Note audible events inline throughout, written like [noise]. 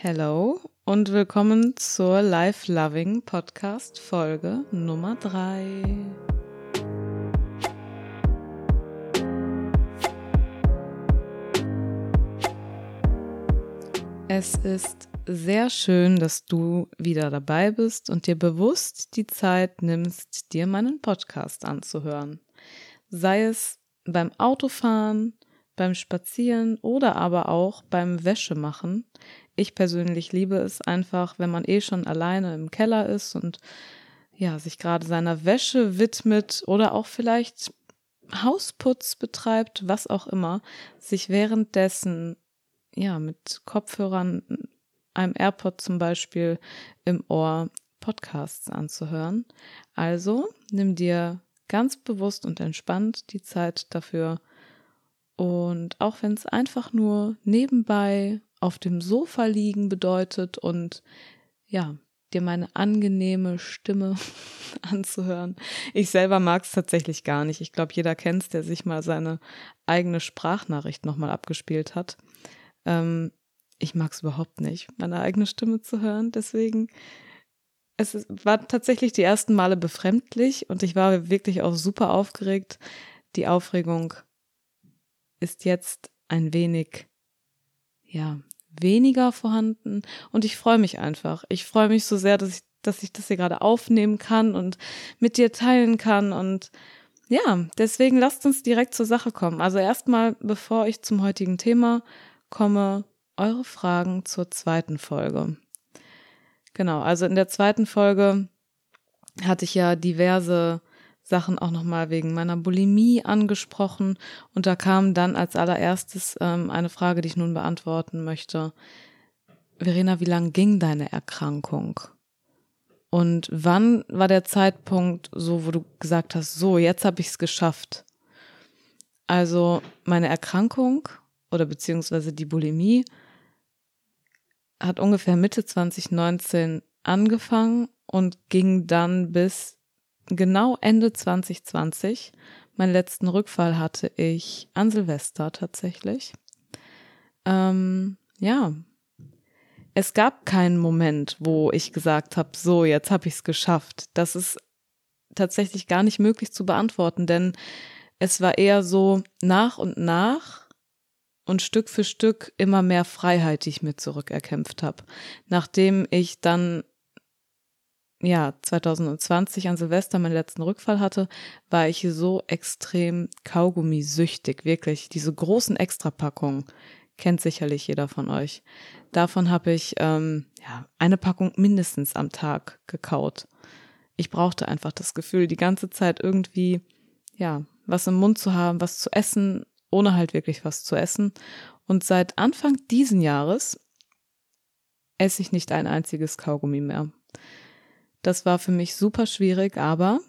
Hello und willkommen zur Life Loving Podcast Folge Nummer 3. Es ist sehr schön, dass du wieder dabei bist und dir bewusst die Zeit nimmst, dir meinen Podcast anzuhören. Sei es beim Autofahren, beim Spazieren oder aber auch beim Wäschemachen. Ich persönlich liebe es einfach, wenn man eh schon alleine im Keller ist und ja, sich gerade seiner Wäsche widmet oder auch vielleicht Hausputz betreibt, was auch immer, sich währenddessen ja mit Kopfhörern, einem AirPod zum Beispiel im Ohr Podcasts anzuhören. Also nimm dir ganz bewusst und entspannt die Zeit dafür. Und auch wenn es einfach nur nebenbei auf dem Sofa liegen bedeutet und ja, dir meine angenehme Stimme [laughs] anzuhören. Ich selber mag es tatsächlich gar nicht. Ich glaube, jeder kennt es, der sich mal seine eigene Sprachnachricht nochmal abgespielt hat. Ähm, ich mag es überhaupt nicht, meine eigene Stimme zu hören. Deswegen, es war tatsächlich die ersten Male befremdlich und ich war wirklich auch super aufgeregt. Die Aufregung ist jetzt ein wenig, ja, weniger vorhanden und ich freue mich einfach. Ich freue mich so sehr, dass ich, dass ich das hier gerade aufnehmen kann und mit dir teilen kann und ja, deswegen lasst uns direkt zur Sache kommen. Also erstmal, bevor ich zum heutigen Thema komme, eure Fragen zur zweiten Folge. Genau, also in der zweiten Folge hatte ich ja diverse Sachen auch nochmal wegen meiner Bulimie angesprochen. Und da kam dann als allererstes ähm, eine Frage, die ich nun beantworten möchte. Verena, wie lang ging deine Erkrankung? Und wann war der Zeitpunkt so, wo du gesagt hast, so, jetzt habe ich es geschafft? Also meine Erkrankung oder beziehungsweise die Bulimie hat ungefähr Mitte 2019 angefangen und ging dann bis genau Ende 2020. Meinen letzten Rückfall hatte ich an Silvester tatsächlich. Ähm, ja, es gab keinen Moment, wo ich gesagt habe, so, jetzt habe ich es geschafft. Das ist tatsächlich gar nicht möglich zu beantworten, denn es war eher so nach und nach und Stück für Stück immer mehr Freiheit, die ich mir zurückerkämpft habe. Nachdem ich dann ja, 2020 an Silvester meinen letzten Rückfall hatte, war ich so extrem Kaugummi-süchtig, wirklich. Diese großen Extrapackungen kennt sicherlich jeder von euch. Davon habe ich ähm, ja, eine Packung mindestens am Tag gekaut. Ich brauchte einfach das Gefühl, die ganze Zeit irgendwie, ja, was im Mund zu haben, was zu essen, ohne halt wirklich was zu essen. Und seit Anfang diesen Jahres esse ich nicht ein einziges Kaugummi mehr. Das war für mich super schwierig, aber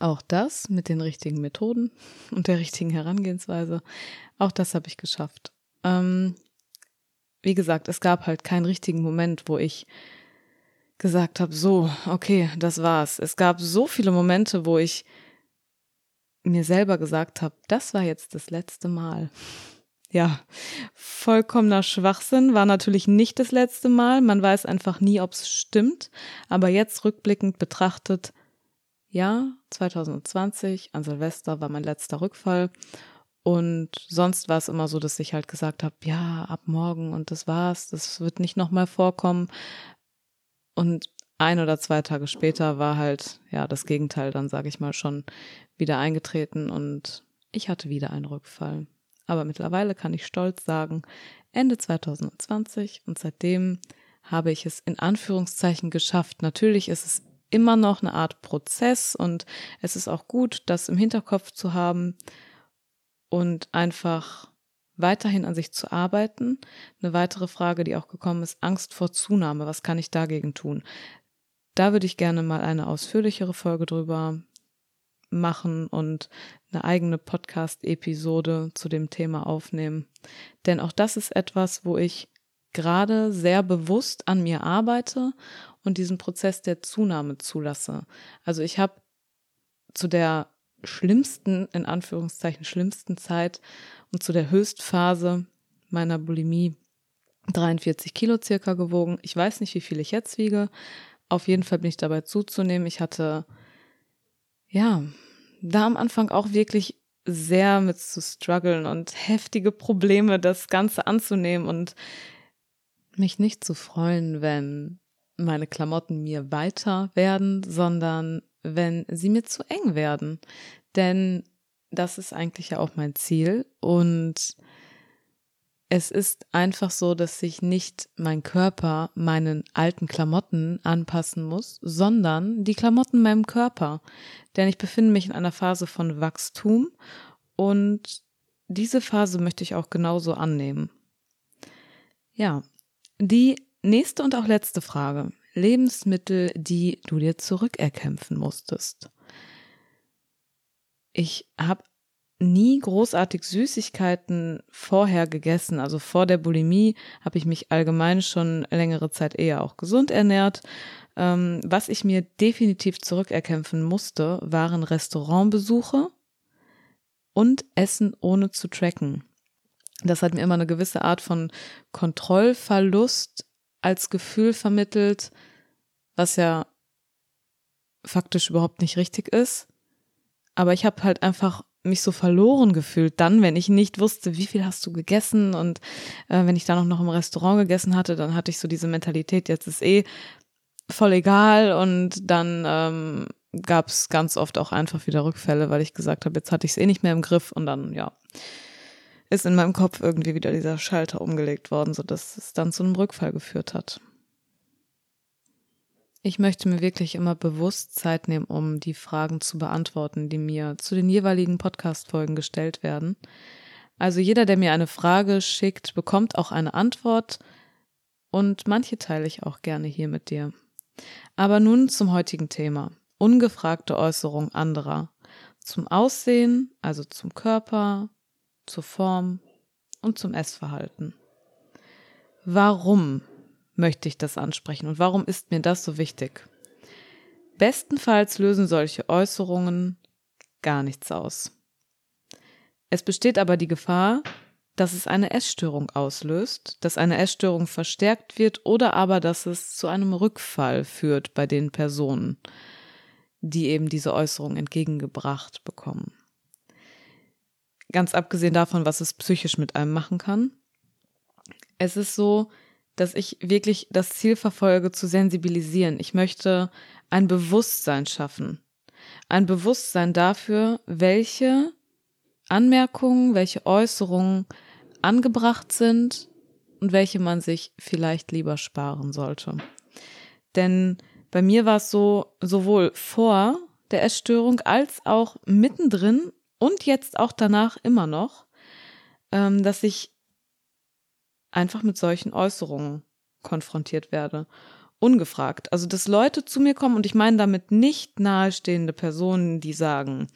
auch das mit den richtigen Methoden [laughs] und der richtigen Herangehensweise, auch das habe ich geschafft. Ähm, wie gesagt, es gab halt keinen richtigen Moment, wo ich gesagt habe, so, okay, das war's. Es gab so viele Momente, wo ich mir selber gesagt habe, das war jetzt das letzte Mal ja, vollkommener Schwachsinn. War natürlich nicht das letzte Mal. Man weiß einfach nie, ob es stimmt. Aber jetzt rückblickend betrachtet, ja, 2020 an Silvester war mein letzter Rückfall. Und sonst war es immer so, dass ich halt gesagt habe, ja, ab morgen und das war's, das wird nicht nochmal vorkommen. Und ein oder zwei Tage später war halt, ja, das Gegenteil dann, sage ich mal, schon wieder eingetreten und ich hatte wieder einen Rückfall. Aber mittlerweile kann ich stolz sagen, Ende 2020 und seitdem habe ich es in Anführungszeichen geschafft. Natürlich ist es immer noch eine Art Prozess und es ist auch gut, das im Hinterkopf zu haben und einfach weiterhin an sich zu arbeiten. Eine weitere Frage, die auch gekommen ist, Angst vor Zunahme. Was kann ich dagegen tun? Da würde ich gerne mal eine ausführlichere Folge drüber machen und eine eigene Podcast-Episode zu dem Thema aufnehmen. Denn auch das ist etwas, wo ich gerade sehr bewusst an mir arbeite und diesen Prozess der Zunahme zulasse. Also ich habe zu der schlimmsten, in Anführungszeichen schlimmsten Zeit und zu der Höchstphase meiner Bulimie 43 Kilo circa gewogen. Ich weiß nicht, wie viel ich jetzt wiege. Auf jeden Fall bin ich dabei zuzunehmen. Ich hatte, ja, da am Anfang auch wirklich sehr mit zu strugglen und heftige Probleme, das Ganze anzunehmen und mich nicht zu freuen, wenn meine Klamotten mir weiter werden, sondern wenn sie mir zu eng werden. Denn das ist eigentlich ja auch mein Ziel und es ist einfach so, dass sich nicht mein Körper meinen alten Klamotten anpassen muss, sondern die Klamotten meinem Körper. Denn ich befinde mich in einer Phase von Wachstum und diese Phase möchte ich auch genauso annehmen. Ja, die nächste und auch letzte Frage. Lebensmittel, die du dir zurückerkämpfen musstest. Ich habe nie großartig Süßigkeiten vorher gegessen. Also vor der Bulimie habe ich mich allgemein schon längere Zeit eher auch gesund ernährt. Ähm, was ich mir definitiv zurückerkämpfen musste, waren Restaurantbesuche und Essen ohne zu tracken. Das hat mir immer eine gewisse Art von Kontrollverlust als Gefühl vermittelt, was ja faktisch überhaupt nicht richtig ist. Aber ich habe halt einfach mich so verloren gefühlt dann, wenn ich nicht wusste, wie viel hast du gegessen? Und äh, wenn ich dann auch noch im Restaurant gegessen hatte, dann hatte ich so diese Mentalität, jetzt ist eh voll egal. Und dann ähm, gab es ganz oft auch einfach wieder Rückfälle, weil ich gesagt habe, jetzt hatte ich es eh nicht mehr im Griff. Und dann, ja, ist in meinem Kopf irgendwie wieder dieser Schalter umgelegt worden, sodass es dann zu einem Rückfall geführt hat. Ich möchte mir wirklich immer bewusst Zeit nehmen, um die Fragen zu beantworten, die mir zu den jeweiligen Podcast-Folgen gestellt werden. Also jeder, der mir eine Frage schickt, bekommt auch eine Antwort und manche teile ich auch gerne hier mit dir. Aber nun zum heutigen Thema ungefragte Äußerung anderer zum Aussehen, also zum Körper, zur Form und zum Essverhalten. Warum möchte ich das ansprechen und warum ist mir das so wichtig? Bestenfalls lösen solche Äußerungen gar nichts aus. Es besteht aber die Gefahr, dass es eine Essstörung auslöst, dass eine Essstörung verstärkt wird oder aber dass es zu einem Rückfall führt bei den Personen die eben diese Äußerung entgegengebracht bekommen. Ganz abgesehen davon, was es psychisch mit einem machen kann. Es ist so, dass ich wirklich das Ziel verfolge, zu sensibilisieren. Ich möchte ein Bewusstsein schaffen. Ein Bewusstsein dafür, welche Anmerkungen, welche Äußerungen angebracht sind und welche man sich vielleicht lieber sparen sollte. Denn bei mir war es so, sowohl vor der Essstörung als auch mittendrin und jetzt auch danach immer noch, ähm, dass ich einfach mit solchen Äußerungen konfrontiert werde. Ungefragt. Also, dass Leute zu mir kommen und ich meine damit nicht nahestehende Personen, die sagen,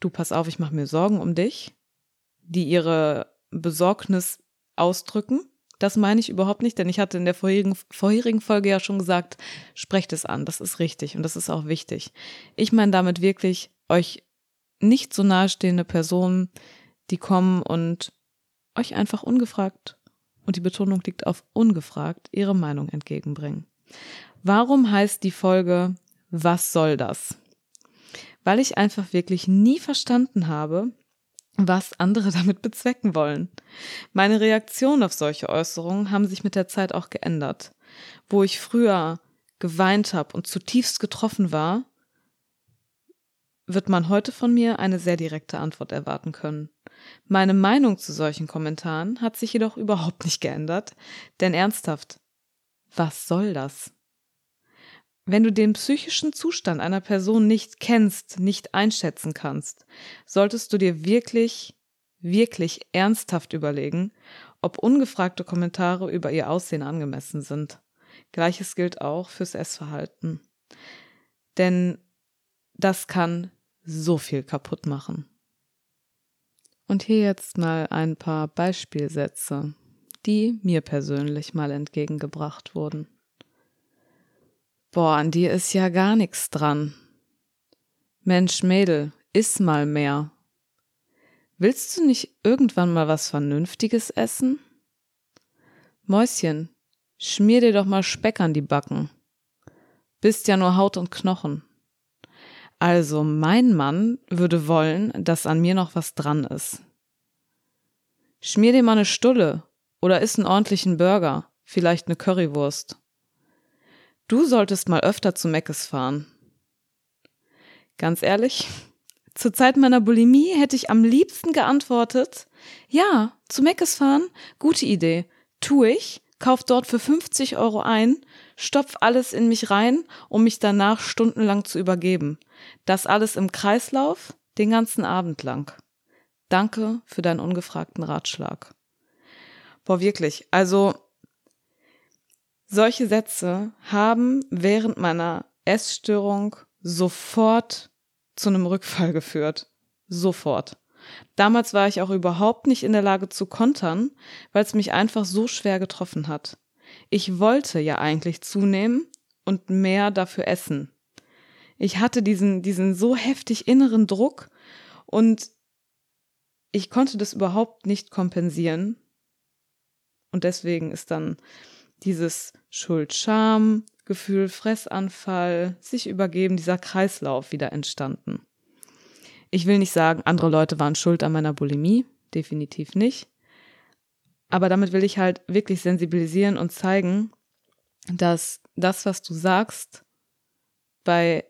du pass auf, ich mache mir Sorgen um dich, die ihre Besorgnis ausdrücken, das meine ich überhaupt nicht, denn ich hatte in der vorherigen, vorherigen Folge ja schon gesagt, sprecht es an, das ist richtig und das ist auch wichtig. Ich meine damit wirklich euch nicht so nahestehende Personen, die kommen und euch einfach ungefragt, und die Betonung liegt auf ungefragt, ihre Meinung entgegenbringen. Warum heißt die Folge Was soll das? Weil ich einfach wirklich nie verstanden habe, was andere [laughs] damit bezwecken wollen. Meine Reaktionen auf solche Äußerungen haben sich mit der Zeit auch geändert. Wo ich früher geweint habe und zutiefst getroffen war, wird man heute von mir eine sehr direkte Antwort erwarten können. Meine Meinung zu solchen Kommentaren hat sich jedoch überhaupt nicht geändert, denn ernsthaft, was soll das? Wenn du den psychischen Zustand einer Person nicht kennst, nicht einschätzen kannst, solltest du dir wirklich, wirklich ernsthaft überlegen, ob ungefragte Kommentare über ihr Aussehen angemessen sind. Gleiches gilt auch fürs Essverhalten. Denn das kann so viel kaputt machen. Und hier jetzt mal ein paar Beispielsätze, die mir persönlich mal entgegengebracht wurden. Boah, an dir ist ja gar nichts dran. Mensch, Mädel, iss mal mehr. Willst du nicht irgendwann mal was Vernünftiges essen? Mäuschen, schmier dir doch mal Speck an die Backen. Bist ja nur Haut und Knochen. Also mein Mann würde wollen, dass an mir noch was dran ist. Schmier dir mal eine Stulle oder iss einen ordentlichen Burger, vielleicht eine Currywurst. Du solltest mal öfter zu Meckes fahren. Ganz ehrlich, [laughs] zur Zeit meiner Bulimie hätte ich am liebsten geantwortet, ja, zu Meckes fahren, gute Idee, tu ich, kauf dort für 50 Euro ein, stopf alles in mich rein, um mich danach stundenlang zu übergeben. Das alles im Kreislauf, den ganzen Abend lang. Danke für deinen ungefragten Ratschlag. Boah, wirklich. Also, solche Sätze haben während meiner Essstörung sofort zu einem Rückfall geführt. Sofort. Damals war ich auch überhaupt nicht in der Lage zu kontern, weil es mich einfach so schwer getroffen hat. Ich wollte ja eigentlich zunehmen und mehr dafür essen. Ich hatte diesen, diesen so heftig inneren Druck und ich konnte das überhaupt nicht kompensieren. Und deswegen ist dann dieses Schuld-Scham-Gefühl, Fressanfall, sich übergeben, dieser Kreislauf wieder entstanden. Ich will nicht sagen, andere Leute waren schuld an meiner Bulimie, definitiv nicht. Aber damit will ich halt wirklich sensibilisieren und zeigen, dass das, was du sagst, bei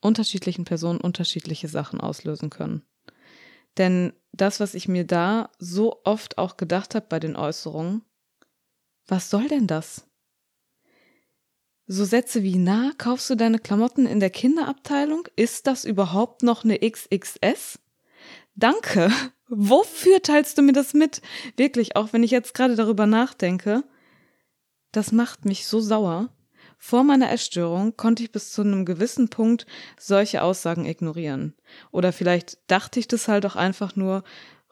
unterschiedlichen Personen unterschiedliche Sachen auslösen können. Denn das, was ich mir da so oft auch gedacht habe bei den Äußerungen, was soll denn das? So Sätze wie, na, kaufst du deine Klamotten in der Kinderabteilung? Ist das überhaupt noch eine XXS? Danke. Wofür teilst du mir das mit? Wirklich, auch wenn ich jetzt gerade darüber nachdenke, das macht mich so sauer. Vor meiner Essstörung konnte ich bis zu einem gewissen Punkt solche Aussagen ignorieren. Oder vielleicht dachte ich das halt auch einfach nur,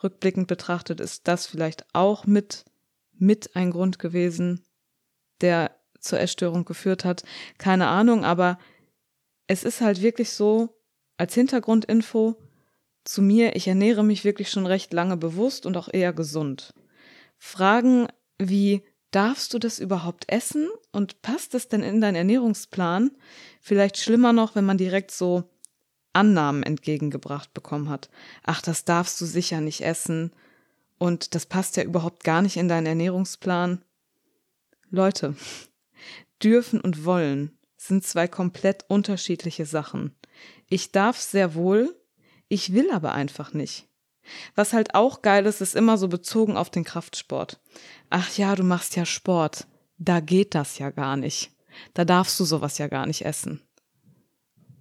rückblickend betrachtet ist das vielleicht auch mit, mit ein Grund gewesen, der zur Essstörung geführt hat. Keine Ahnung, aber es ist halt wirklich so, als Hintergrundinfo zu mir, ich ernähre mich wirklich schon recht lange bewusst und auch eher gesund. Fragen wie, darfst du das überhaupt essen und passt das denn in deinen Ernährungsplan? Vielleicht schlimmer noch, wenn man direkt so Annahmen entgegengebracht bekommen hat. Ach, das darfst du sicher nicht essen und das passt ja überhaupt gar nicht in deinen Ernährungsplan. Leute, [laughs] dürfen und wollen sind zwei komplett unterschiedliche Sachen. Ich darf sehr wohl, ich will aber einfach nicht. Was halt auch geil ist, ist immer so bezogen auf den Kraftsport. Ach ja, du machst ja Sport. Da geht das ja gar nicht. Da darfst du sowas ja gar nicht essen.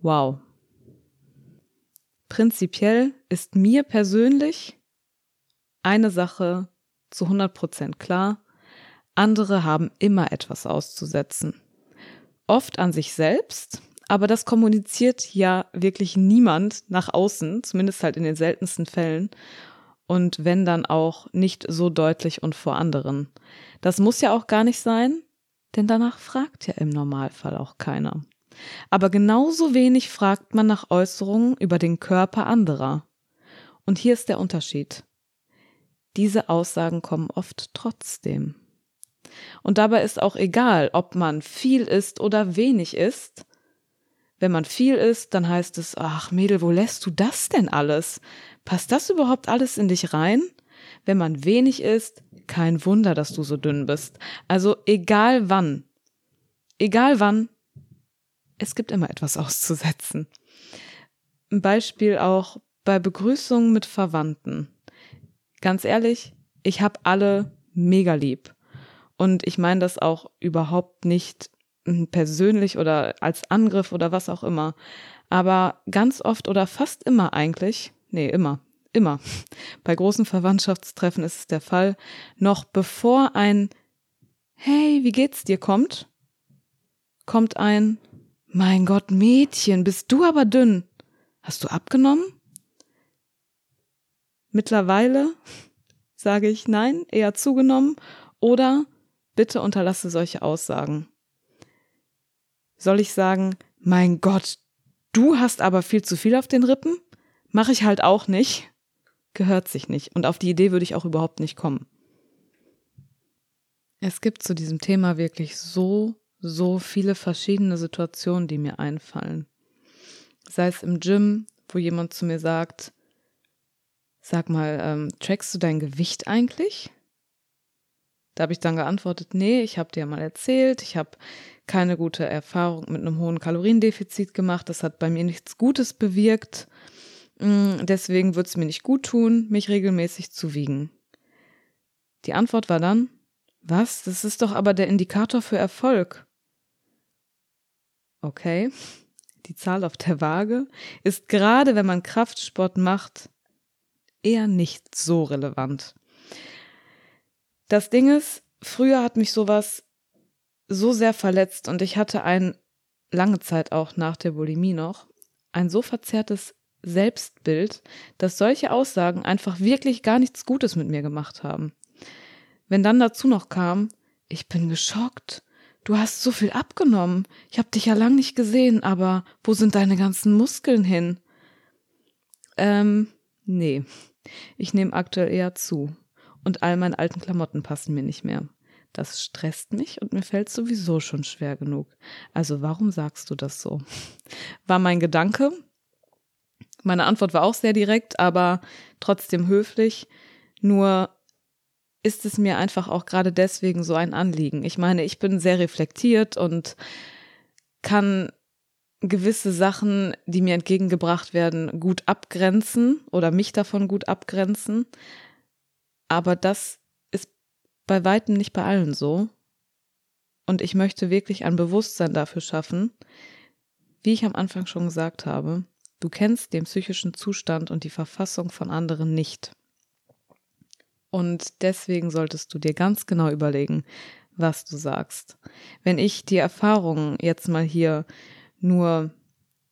Wow. Prinzipiell ist mir persönlich eine Sache zu 100 Prozent klar. Andere haben immer etwas auszusetzen. Oft an sich selbst, aber das kommuniziert ja wirklich niemand nach außen, zumindest halt in den seltensten Fällen. Und wenn dann auch nicht so deutlich und vor anderen. Das muss ja auch gar nicht sein, denn danach fragt ja im Normalfall auch keiner. Aber genauso wenig fragt man nach Äußerungen über den Körper anderer. Und hier ist der Unterschied. Diese Aussagen kommen oft trotzdem. Und dabei ist auch egal, ob man viel isst oder wenig isst. Wenn man viel isst, dann heißt es, ach Mädel, wo lässt du das denn alles? Passt das überhaupt alles in dich rein? Wenn man wenig isst, kein Wunder, dass du so dünn bist. Also egal wann. Egal wann. Es gibt immer etwas auszusetzen. Ein Beispiel auch bei Begrüßungen mit Verwandten. Ganz ehrlich, ich habe alle mega lieb. Und ich meine das auch überhaupt nicht persönlich oder als Angriff oder was auch immer. Aber ganz oft oder fast immer eigentlich, nee, immer, immer, [laughs] bei großen Verwandtschaftstreffen ist es der Fall, noch bevor ein Hey, wie geht's dir kommt, kommt ein Mein Gott, Mädchen, bist du aber dünn. Hast du abgenommen? Mittlerweile [laughs] sage ich nein, eher zugenommen oder Bitte unterlasse solche Aussagen. Soll ich sagen, mein Gott, du hast aber viel zu viel auf den Rippen? Mache ich halt auch nicht. Gehört sich nicht. Und auf die Idee würde ich auch überhaupt nicht kommen. Es gibt zu diesem Thema wirklich so, so viele verschiedene Situationen, die mir einfallen. Sei es im Gym, wo jemand zu mir sagt, sag mal, ähm, trackst du dein Gewicht eigentlich? Da habe ich dann geantwortet, nee, ich habe dir mal erzählt, ich habe keine gute Erfahrung mit einem hohen Kaloriendefizit gemacht, das hat bei mir nichts Gutes bewirkt. Mm, deswegen wird es mir nicht gut tun, mich regelmäßig zu wiegen. Die Antwort war dann, was? Das ist doch aber der Indikator für Erfolg. Okay, [laughs] die Zahl auf der Waage ist gerade, wenn man Kraftsport macht, eher nicht so relevant. Das Ding ist, früher hat mich sowas so sehr verletzt und ich hatte ein, lange Zeit auch nach der Bulimie noch, ein so verzerrtes Selbstbild, dass solche Aussagen einfach wirklich gar nichts Gutes mit mir gemacht haben. Wenn dann dazu noch kam, ich bin geschockt, du hast so viel abgenommen, ich hab dich ja lang nicht gesehen, aber wo sind deine ganzen Muskeln hin? Ähm, nee, ich nehme aktuell eher zu und all meine alten Klamotten passen mir nicht mehr. Das stresst mich und mir fällt sowieso schon schwer genug. Also warum sagst du das so? [laughs] War mein Gedanke. Meine Antwort war auch sehr direkt, aber trotzdem höflich. Nur ist es mir einfach auch gerade deswegen so ein Anliegen. Ich meine, ich bin sehr reflektiert und kann gewisse Sachen, die mir entgegengebracht werden, gut abgrenzen oder mich davon gut abgrenzen. Aber das ist bei weitem nicht bei allen so. Und ich möchte wirklich ein Bewusstsein dafür schaffen, wie ich am Anfang schon gesagt habe, du kennst den psychischen Zustand und die Verfassung von anderen nicht. Und deswegen solltest du dir ganz genau überlegen, was du sagst. Wenn ich die Erfahrungen jetzt mal hier nur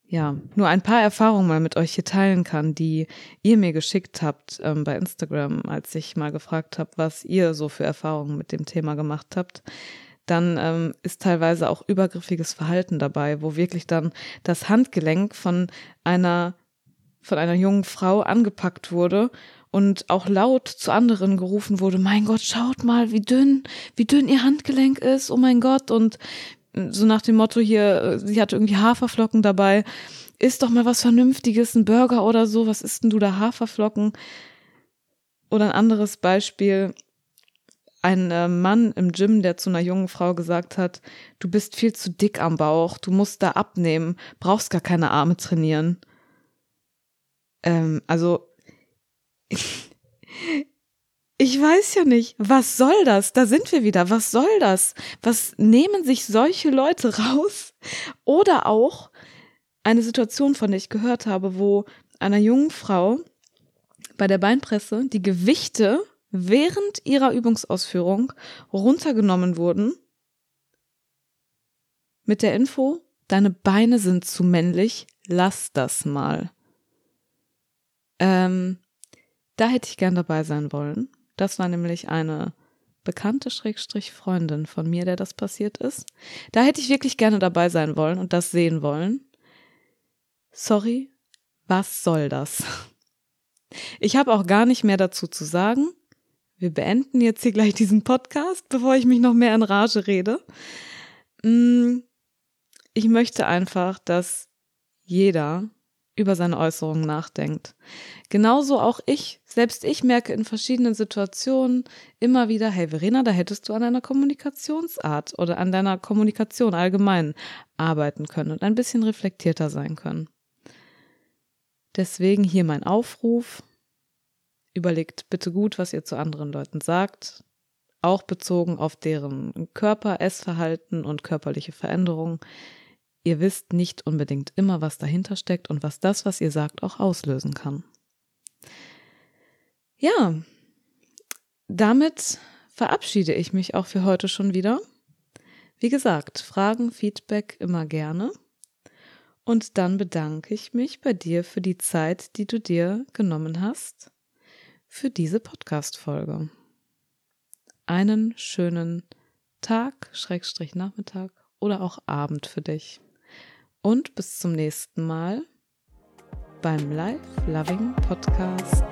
ja, nur ein paar Erfahrungen mal mit euch hier teilen kann, die ihr mir geschickt habt ähm, bei Instagram, als ich mal gefragt habe, was ihr so für Erfahrungen mit dem Thema gemacht habt, dann ähm, ist teilweise auch übergriffiges Verhalten dabei, wo wirklich dann das Handgelenk von einer von einer jungen Frau angepackt wurde und auch laut zu anderen gerufen wurde, mein Gott, schaut mal, wie dünn, wie dünn ihr Handgelenk ist, oh mein Gott, und so nach dem Motto hier, äh, sie hat irgendwie Haferflocken dabei, isst doch mal was Vernünftiges, ein Burger oder so, was isst denn du da Haferflocken? Oder ein anderes Beispiel, ein äh, Mann im Gym, der zu einer jungen Frau gesagt hat, du bist viel zu dick am Bauch, du musst da abnehmen, brauchst gar keine Arme trainieren. Ähm, also [laughs] ich weiß ja nicht, was soll das? Da sind wir wieder. Was soll das? Was nehmen sich solche Leute [laughs] raus? Oder auch eine Situation, von der ich gehört habe, wo einer jungen Frau bei der Beinpresse die Gewichte während ihrer Übungsausführung runtergenommen wurden mit der Info, deine Beine sind zu männlich, lass das mal. Ähm, da hätte ich gern dabei sein wollen. Das war nämlich eine bekannte Schrägstrich Freundin von mir, der das passiert ist. Da hätte ich wirklich gerne dabei sein wollen und das sehen wollen. Sorry, was soll das? Ich habe auch gar nicht mehr dazu zu sagen. Wir beenden jetzt hier gleich diesen Podcast, bevor ich mich noch mehr in Rage rede. Mm, ich möchte einfach, dass jeder über seine Äußerungen nachdenkt. Genauso auch ich. Selbst ich merke in verschiedenen Situationen immer wieder, hey Verena, da hättest du an deiner Kommunikationsart oder an deiner Kommunikation allgemein arbeiten können und ein bisschen reflektierter sein können. Deswegen hier mein Aufruf. Überlegt bitte gut, was ihr zu anderen Leuten sagt, auch bezogen auf deren Körper, Essverhalten und körperliche Veränderungen ihr wisst nicht unbedingt immer, was dahinter steckt und was das, was ihr sagt, auch auslösen kann. Ja, damit verabschiede ich mich auch für heute schon wieder. Wie gesagt, Fragen, Feedback immer gerne. Und dann bedanke ich mich bei dir für die Zeit, die du dir genommen hast für diese Podcast-Folge. Einen schönen Tag, Schrägstrich Nachmittag oder auch Abend für dich und bis zum nächsten Mal beim Life Loving Podcast.